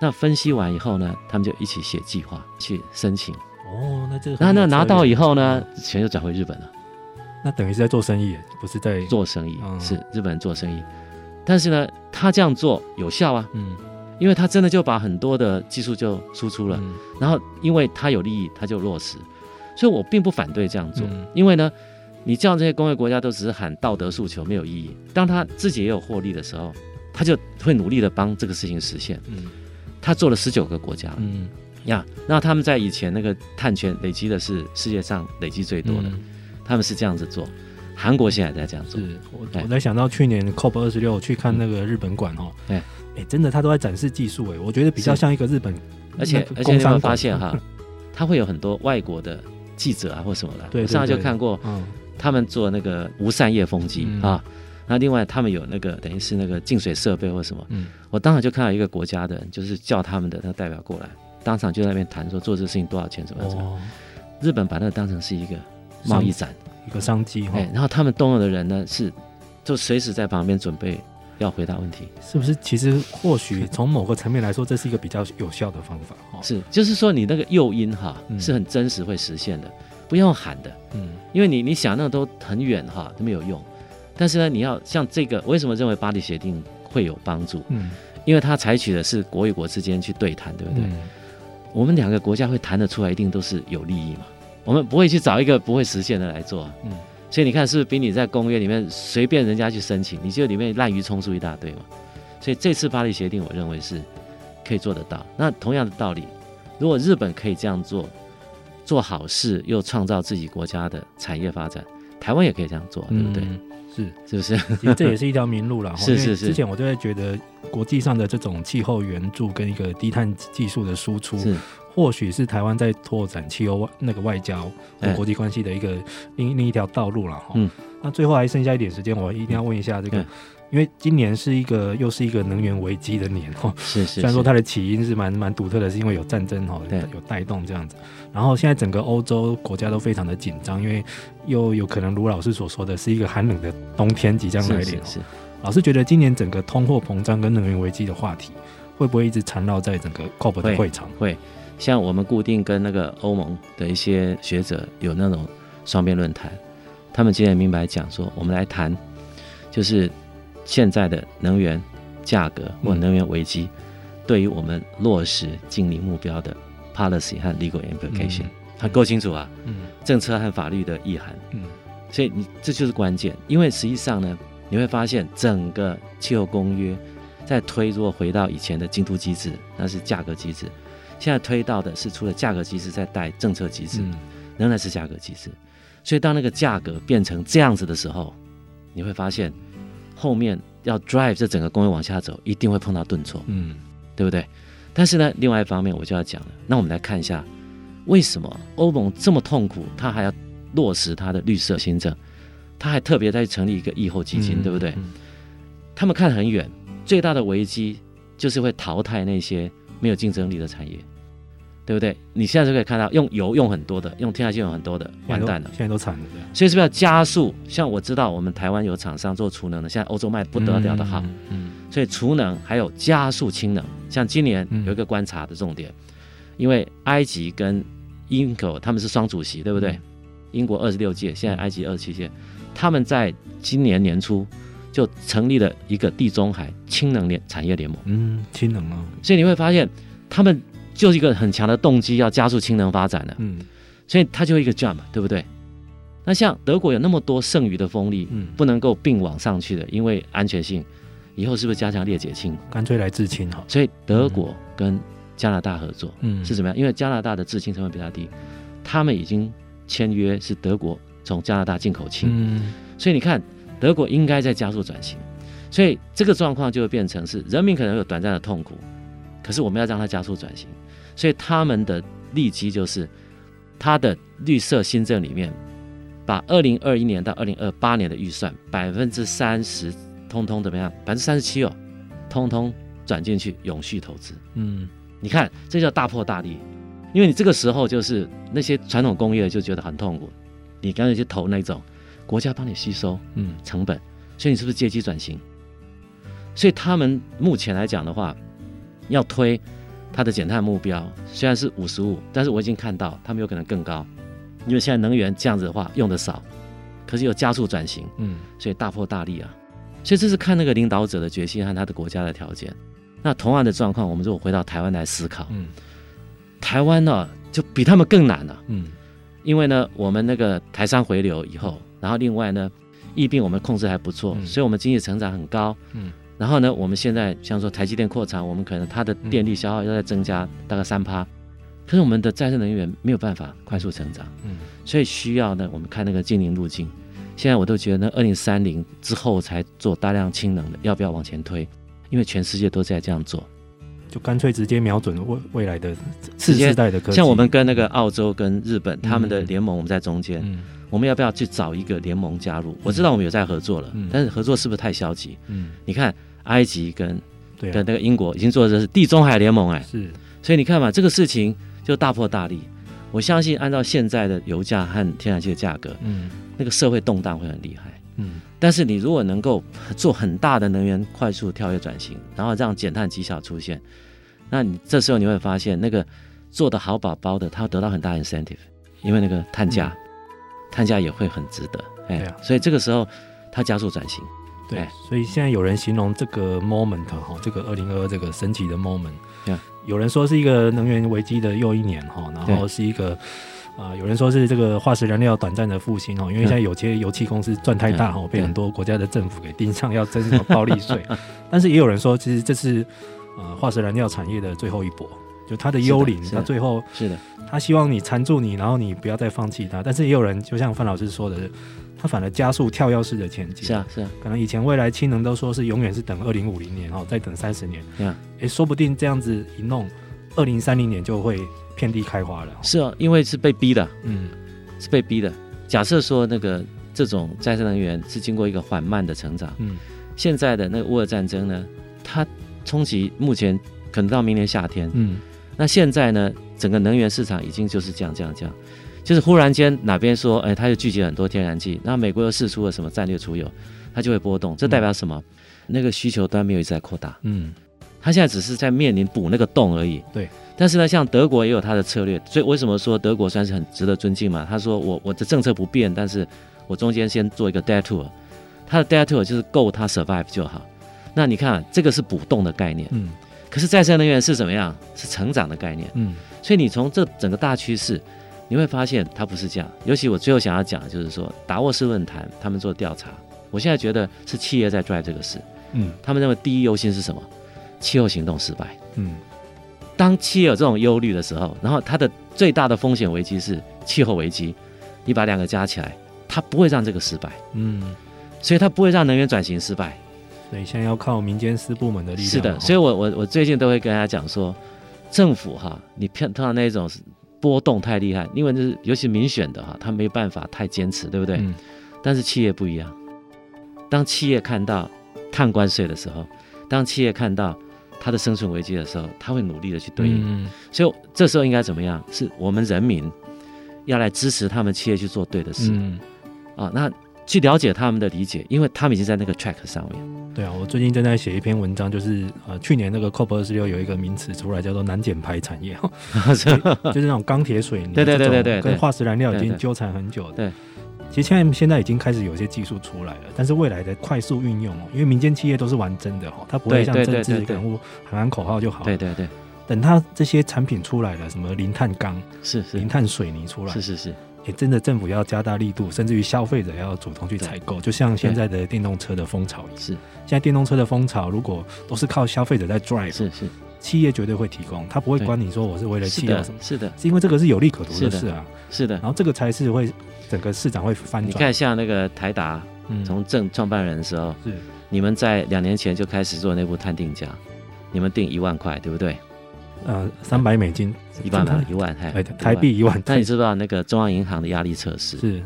[SPEAKER 2] 那分析完以后呢，他们就一起写计划去申请。
[SPEAKER 1] 哦，那这个，
[SPEAKER 2] 那那拿到以后呢，钱就转回日本了。
[SPEAKER 1] 那等于是在做生意，不是在
[SPEAKER 2] 做生意，是日本人做生意。但是呢，他这样做有效啊，嗯，因为他真的就把很多的技术就输出了，然后因为他有利益，他就落实。所以我并不反对这样做，因为呢，你叫这些工业国家都只是喊道德诉求，没有意义。当他自己也有获利的时候。他就会努力的帮这个事情实现。嗯，他做了十九个国家。嗯呀，那他们在以前那个碳权累积的是世界上累积最多的，嗯、他们是这样子做。韩国现在在这样做。是，
[SPEAKER 1] 我我在想到去年 COP 二十六去看那个日本馆哦，对、嗯，哎，真的他都在展示技术哎，我觉得比较像一个日本，
[SPEAKER 2] 而且而且你会发现哈，他会有很多外国的记者啊或什么的。对，上次就看过，嗯，他们做那个无扇叶风机、嗯、啊。那另外，他们有那个等于是那个净水设备或什么，嗯，我当场就看到一个国家的人，就是叫他们的那个代表过来，当场就在那边谈说做这个事情多少钱，怎么样怎么样。哦、日本把那个当成是一个贸易展，
[SPEAKER 1] 一个商机。
[SPEAKER 2] 哎，然后他们东欧的人呢是，就随时在旁边准备要回答问题，
[SPEAKER 1] 是不是？其实或许从某个层面来说，这是一个比较有效的方法。哦、
[SPEAKER 2] 是，就是说你那个诱因哈是很真实会实现的，不用喊的，嗯，因为你你想那都很远哈都没有用。但是呢，你要像这个，为什么认为巴黎协定会有帮助？嗯，因为它采取的是国与国之间去对谈，对不对？嗯、我们两个国家会谈得出来，一定都是有利益嘛。我们不会去找一个不会实现的来做。嗯，所以你看，是不是比你在公约里面随便人家去申请，你就里面滥竽充数一大堆嘛？所以这次巴黎协定，我认为是可以做得到。那同样的道理，如果日本可以这样做，做好事又创造自己国家的产业发展。台湾也可以这样做，对不对？
[SPEAKER 1] 嗯、是
[SPEAKER 2] 是不是？
[SPEAKER 1] 其实这也是一条明路了。
[SPEAKER 2] 是是是。
[SPEAKER 1] 之前我就会觉得，国际上的这种气候援助跟一个低碳技术的输出，是或许是台湾在拓展气候那个外交和国际关系的一个另另一条道路了。哈、嗯。那最后还剩下一点时间，我一定要问一下这个。因为今年是一个又是一个能源危机的年哦，
[SPEAKER 2] 是是，是。
[SPEAKER 1] 虽然说它的起因是蛮蛮独特的，是因为有战争哈，有带动这样子。然后现在整个欧洲国家都非常的紧张，因为又有可能如老师所说的是一个寒冷的冬天即将来临。是，是，是。老师觉得今年整个通货膨胀跟能源危机的话题会不会一直缠绕在整个 COP 的会场？
[SPEAKER 2] 会。像我们固定跟那个欧盟的一些学者有那种双边论坛，他们今天明白讲说，我们来谈，就是。现在的能源价格或能源危机，对于我们落实净零目标的 policy 和 legal implication，它够清楚啊。嗯，政策和法律的意涵。嗯，所以你这就是关键，因为实际上呢，你会发现整个气候公约在推，如果回到以前的京都机制，那是价格机制，现在推到的是除了价格机制，再带政策机制，仍然是价格机制。所以当那个价格变成这样子的时候，你会发现。后面要 drive 这整个工业往下走，一定会碰到顿挫，嗯，对不对？但是呢，另外一方面我就要讲了，那我们来看一下，为什么欧盟这么痛苦，他还要落实他的绿色新政，他还特别在成立一个疫后基金，嗯、对不对？嗯、他们看很远，最大的危机就是会淘汰那些没有竞争力的产业。对不对？你现在就可以看到，用油用很多的，用天然气用很多的，完蛋了，
[SPEAKER 1] 现在都惨了。
[SPEAKER 2] 所以是不是要加速？像我知道，我们台湾有厂商做储能的，现在欧洲卖不得了的好。嗯，嗯，所以储能还有加速氢能，像今年有一个观察的重点，嗯、因为埃及跟英国他们是双主席，对不对？嗯、英国二十六届，现在埃及二十七届，他们在今年年初就成立了一个地中海氢能联产业联盟。
[SPEAKER 1] 嗯，氢能啊，
[SPEAKER 2] 所以你会发现他们。就是一个很强的动机，要加速氢能发展的，嗯，所以它就一个 jump，对不对？那像德国有那么多剩余的风力，嗯，不能够并网上去的，因为安全性，以后是不是加强裂解氢？
[SPEAKER 1] 干脆来制氢好。
[SPEAKER 2] 所以德国跟加拿大合作，嗯，是怎么样？因为加拿大的制氢成本比较低，他们已经签约是德国从加拿大进口氢，嗯，所以你看德国应该在加速转型，所以这个状况就会变成是人民可能有短暂的痛苦，可是我们要让它加速转型。所以他们的利基就是，他的绿色新政里面，把二零二一年到二零二八年的预算百分之三十，通通怎么样？百分之三十七哦，通通转进去永续投资。嗯，你看这叫大破大立，因为你这个时候就是那些传统工业就觉得很痛苦，你干脆去投那种国家帮你吸收嗯成本，所以你是不是借机转型？所以他们目前来讲的话，要推。它的减碳目标虽然是五十五，但是我已经看到他们有可能更高，因为现在能源这样子的话用的少，可是有加速转型，嗯，所以大破大立啊，所以这是看那个领导者的决心和他的国家的条件。那同样的状况，我们如果回到台湾来思考，嗯，台湾呢就比他们更难了，嗯，因为呢我们那个台商回流以后，然后另外呢疫病我们控制还不错，嗯，所以我们经济成长很高，嗯。然后呢，我们现在像说台积电扩产，我们可能它的电力消耗要再增加大概三趴，可是我们的再生能源没有办法快速成长，嗯，所以需要呢，我们看那个净零路径。现在我都觉得呢，二零三零之后才做大量氢能的，要不要往前推？因为全世界都在这样做，
[SPEAKER 1] 就干脆直接瞄准未未来的次世代的科技。
[SPEAKER 2] 像我们跟那个澳洲跟日本他们的联盟，我们在中间。我们要不要去找一个联盟加入？我知道我们有在合作了，嗯、但是合作是不是太消极？嗯，你看埃及跟、啊、跟那个英国已经做的是地中海联盟，哎，是，所以你看嘛，这个事情就大破大立。我相信按照现在的油价和天然气的价格，嗯，那个社会动荡会很厉害，嗯。但是你如果能够做很大的能源快速跳跃转型，然后让减碳绩效出现，那你这时候你会发现，那个做的好宝宝的，他会得到很大 incentive，因为那个碳价。嗯。碳价也会很值得，哎，啊、所以这个时候他加速转型，
[SPEAKER 1] 对，所以现在有人形容这个 moment 哈，这个二零二二这个神奇的 moment，对有人说是一个能源危机的又一年哈，然后是一个啊、呃，有人说是这个化石燃料短暂的复兴哈，因为现在有些油气公司赚太大哈，被很多国家的政府给盯上要征什么暴利税，但是也有人说，其实这是呃化石燃料产业的最后一搏。就他的幽灵，他最后
[SPEAKER 2] 是的，
[SPEAKER 1] 他希望你缠住你，然后你不要再放弃他。但是也有人，就像范老师说的，它反而加速跳跃式的前进。
[SPEAKER 2] 是啊，是啊。
[SPEAKER 1] 可能以前未来氢能都说是永远是等二零五零年哦，再等三十年。
[SPEAKER 2] 嗯啊，
[SPEAKER 1] 哎，说不定这样子一弄，二零三零年就会遍地开花了。
[SPEAKER 2] 是啊，因为是被逼的，
[SPEAKER 1] 嗯，
[SPEAKER 2] 是被逼的。假设说那个这种再生能源是经过一个缓慢的成长，
[SPEAKER 1] 嗯，
[SPEAKER 2] 现在的那个乌俄战争呢，它冲击目前可能到明年夏天，
[SPEAKER 1] 嗯，
[SPEAKER 2] 那现在呢，整个能源市场已经就是这样这样这样。就是忽然间哪边说，哎，它又聚集很多天然气，那美国又试出了什么战略储油，它就会波动。这代表什么？嗯、那个需求端没有一直在扩大，
[SPEAKER 1] 嗯，
[SPEAKER 2] 它现在只是在面临补那个洞而已。
[SPEAKER 1] 对。
[SPEAKER 2] 但是呢，像德国也有它的策略，所以为什么说德国算是很值得尊敬嘛？他说我我的政策不变，但是我中间先做一个 detour，它的 detour 就是够它 survive 就好。那你看，这个是补洞的概念，
[SPEAKER 1] 嗯。
[SPEAKER 2] 可是再生能源是怎么样？是成长的概念，
[SPEAKER 1] 嗯。
[SPEAKER 2] 所以你从这整个大趋势。你会发现它不是这样，尤其我最后想要讲的就是说，达沃斯论坛他们做调查，我现在觉得是企业在 drive 这个事，
[SPEAKER 1] 嗯，
[SPEAKER 2] 他们认为第一优先是什么？气候行动失败，
[SPEAKER 1] 嗯，
[SPEAKER 2] 当企业有这种忧虑的时候，然后它的最大的风险危机是气候危机，你把两个加起来，它不会让这个失败，
[SPEAKER 1] 嗯，
[SPEAKER 2] 所以它不会让能源转型失败，
[SPEAKER 1] 所以现在要靠民间私部门的力量，
[SPEAKER 2] 是的，所以我我我最近都会跟大家讲说，政府哈，你碰到那种。波动太厉害，因为就是尤其民选的哈，他没办法太坚持，对不对？
[SPEAKER 1] 嗯。
[SPEAKER 2] 但是企业不一样，当企业看到碳关税的时候，当企业看到它的生存危机的时候，他会努力的去对应。
[SPEAKER 1] 嗯。
[SPEAKER 2] 所以这时候应该怎么样？是我们人民要来支持他们企业去做对的事。
[SPEAKER 1] 嗯。
[SPEAKER 2] 啊，那。去了解他们的理解，因为他们已经在那个 track 上面。
[SPEAKER 1] 对啊，我最近正在写一篇文章，就是呃，去年那个 COP 二十六有一个名词出来，叫做难减排产业，就是那种钢铁、水泥，
[SPEAKER 2] 对对对对对，
[SPEAKER 1] 跟化石燃料已经纠缠很久的。
[SPEAKER 2] 对，
[SPEAKER 1] 其实现在现在已经开始有些技术出来了，但是未来的快速运用哦，因为民间企业都是玩真的哦，它不会像政治人物喊喊口号就好。
[SPEAKER 2] 对对对，
[SPEAKER 1] 等它这些产品出来了，什么零碳钢
[SPEAKER 2] 是是
[SPEAKER 1] 零碳水泥出来，
[SPEAKER 2] 是是是。
[SPEAKER 1] 也真的政府要加大力度，甚至于消费者要主动去采购，就像现在的电动车的风潮一样。是，现在电动车的风潮如果都是靠消费者在 drive，
[SPEAKER 2] 是是，
[SPEAKER 1] 企业绝对会提供，他不会管你说我是为了气候什么，
[SPEAKER 2] 是的，
[SPEAKER 1] 是因为这个是有利可图的事啊，
[SPEAKER 2] 是的。
[SPEAKER 1] 然后这个才是会整个市场会翻转。
[SPEAKER 2] 你看，像那个台达，从正创办人的时候，
[SPEAKER 1] 是
[SPEAKER 2] 你们在两年前就开始做内部探定价，你们定一万块，对不对？
[SPEAKER 1] 呃，三百美金，
[SPEAKER 2] 一万吧，一万台
[SPEAKER 1] 台币一万。
[SPEAKER 2] 那你知道那个中央银行的压力测试？
[SPEAKER 1] 是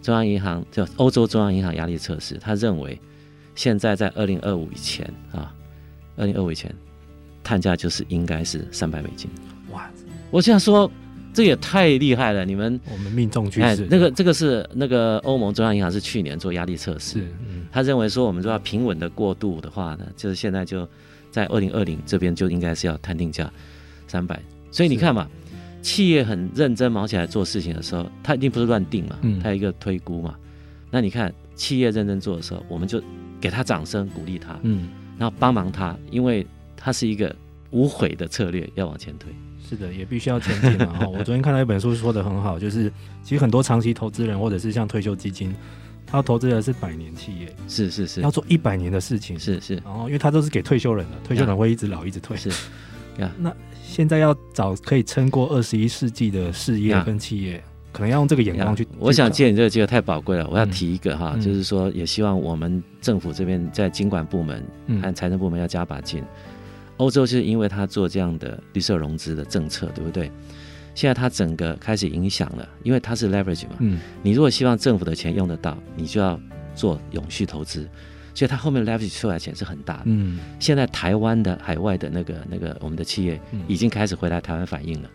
[SPEAKER 2] 中央银行就欧洲中央银行压力测试，他认为现在在二零二五以前啊，二零二五以前碳价就是应该是三百美金。哇！我这样说，这也太厉害了！你们
[SPEAKER 1] 我们命中趋势，
[SPEAKER 2] 那个这个是那个欧盟中央银行是去年做压力测试，
[SPEAKER 1] 嗯，
[SPEAKER 2] 他认为说我们都要平稳的过渡的话呢，就是现在就在二零二零这边就应该是要碳定价。三百，所以你看嘛，企业很认真忙起来做事情的时候，他一定不是乱定嘛，他有一个推估嘛。那你看企业认真做的时候，我们就给他掌声鼓励他，
[SPEAKER 1] 嗯，
[SPEAKER 2] 然后帮忙他，因为他是一个无悔的策略，要往前推。
[SPEAKER 1] 是的，也必须要前进嘛。哈，我昨天看到一本书说的很好，就是其实很多长期投资人或者是像退休基金，他投资的是百年企业，
[SPEAKER 2] 是是是，
[SPEAKER 1] 要做一百年的事情，
[SPEAKER 2] 是是。
[SPEAKER 1] 然后因为他都是给退休人的，退休人会一直老一直退，
[SPEAKER 2] 是呀，
[SPEAKER 1] 那。现在要找可以撑过二十一世纪的事业跟企业，可能要用这个眼光去。
[SPEAKER 2] 我想借你这个机会太宝贵了，我要提一个哈，
[SPEAKER 1] 嗯、
[SPEAKER 2] 就是说也希望我们政府这边在经管部门和财政部门要加把劲。嗯、欧洲就是因为他做这样的绿色融资的政策，对不对？现在他整个开始影响了，因为它是 leverage 嘛。
[SPEAKER 1] 嗯。
[SPEAKER 2] 你如果希望政府的钱用得到，你就要做永续投资。所以它后面 leverage 出来的钱是很大的。
[SPEAKER 1] 嗯，
[SPEAKER 2] 现在台湾的海外的那个那个我们的企业已经开始回来台湾反映了。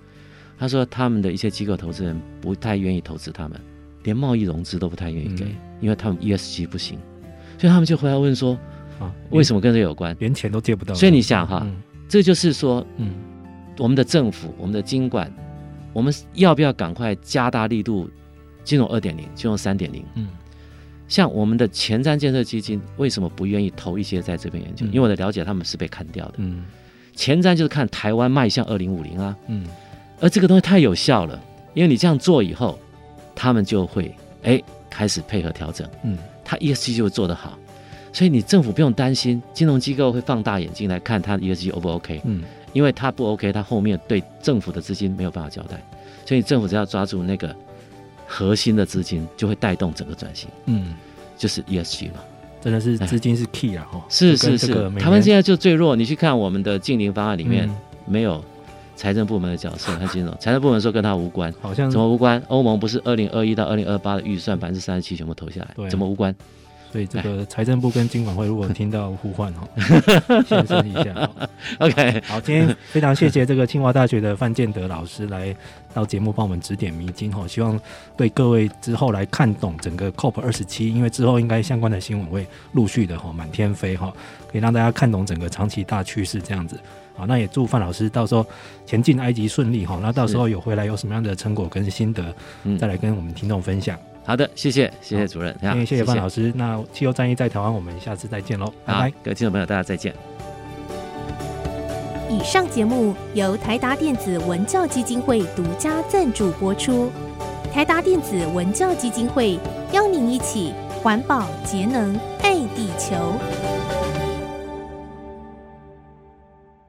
[SPEAKER 2] 他说他们的一些机构投资人不太愿意投资他们，连贸易融资都不太愿意给，因为他们 ESG 不行。所以他们就回来问说啊，为什么跟这有关？
[SPEAKER 1] 连钱都借不到。
[SPEAKER 2] 所以你想哈，这就是说，
[SPEAKER 1] 嗯，
[SPEAKER 2] 我们的政府、我们的经管，我们要不要赶快加大力度？金融二点零，金融三点零，
[SPEAKER 1] 嗯。
[SPEAKER 2] 像我们的前瞻建设基金为什么不愿意投一些在这边研究？
[SPEAKER 1] 嗯、
[SPEAKER 2] 因为我的了解，他们是被砍掉的。
[SPEAKER 1] 嗯，
[SPEAKER 2] 前瞻就是看台湾迈向二零五零啊。
[SPEAKER 1] 嗯，
[SPEAKER 2] 而这个东西太有效了，因为你这样做以后，他们就会哎开始配合调整。
[SPEAKER 1] 嗯，
[SPEAKER 2] 他 ESG 就会做得好，所以你政府不用担心，金融机构会放大眼睛来看他 ESG O 不 OK？
[SPEAKER 1] 嗯，
[SPEAKER 2] 因为他不 OK，他后面对政府的资金没有办法交代，所以政府只要抓住那个核心的资金就会带动整个转型。嗯，就是 ESG 嘛，
[SPEAKER 1] 真的是资金是 key 啊！哈，
[SPEAKER 2] 是是是，他们现在就最弱。你去看我们的近邻方案里面没有财政部门的角色，和金融，财政部门说跟他无关，
[SPEAKER 1] 好像
[SPEAKER 2] 怎么无关？欧盟不是二零二一到二零二八的预算百分之三十七全部投下来，怎么无关？
[SPEAKER 1] 所以这个财政部跟金管会如果 听到呼唤哈，现身一下。OK，好，今天非常谢谢这个清华大学的范建德老师来到节目帮我们指点迷津哈，希望对各位之后来看懂整个 COP 二十七，因为之后应该相关的新闻会陆续的哈满天飞哈，可以让大家看懂整个长期大趋势这样子。好，那也祝范老师到时候前进埃及顺利哈，那到时候有回来有什么样的成果跟心得，再来跟我们听众分享。
[SPEAKER 2] 好的，谢谢，谢谢主任，
[SPEAKER 1] 谢谢范老师。那气候战役在台湾，我们下次再见喽，拜拜，
[SPEAKER 2] 各位听众朋友，大家再见。
[SPEAKER 3] 以上节目由台达电子文教基金会独家赞助播出。台达电子文教基金会邀您一起环保节能爱地球。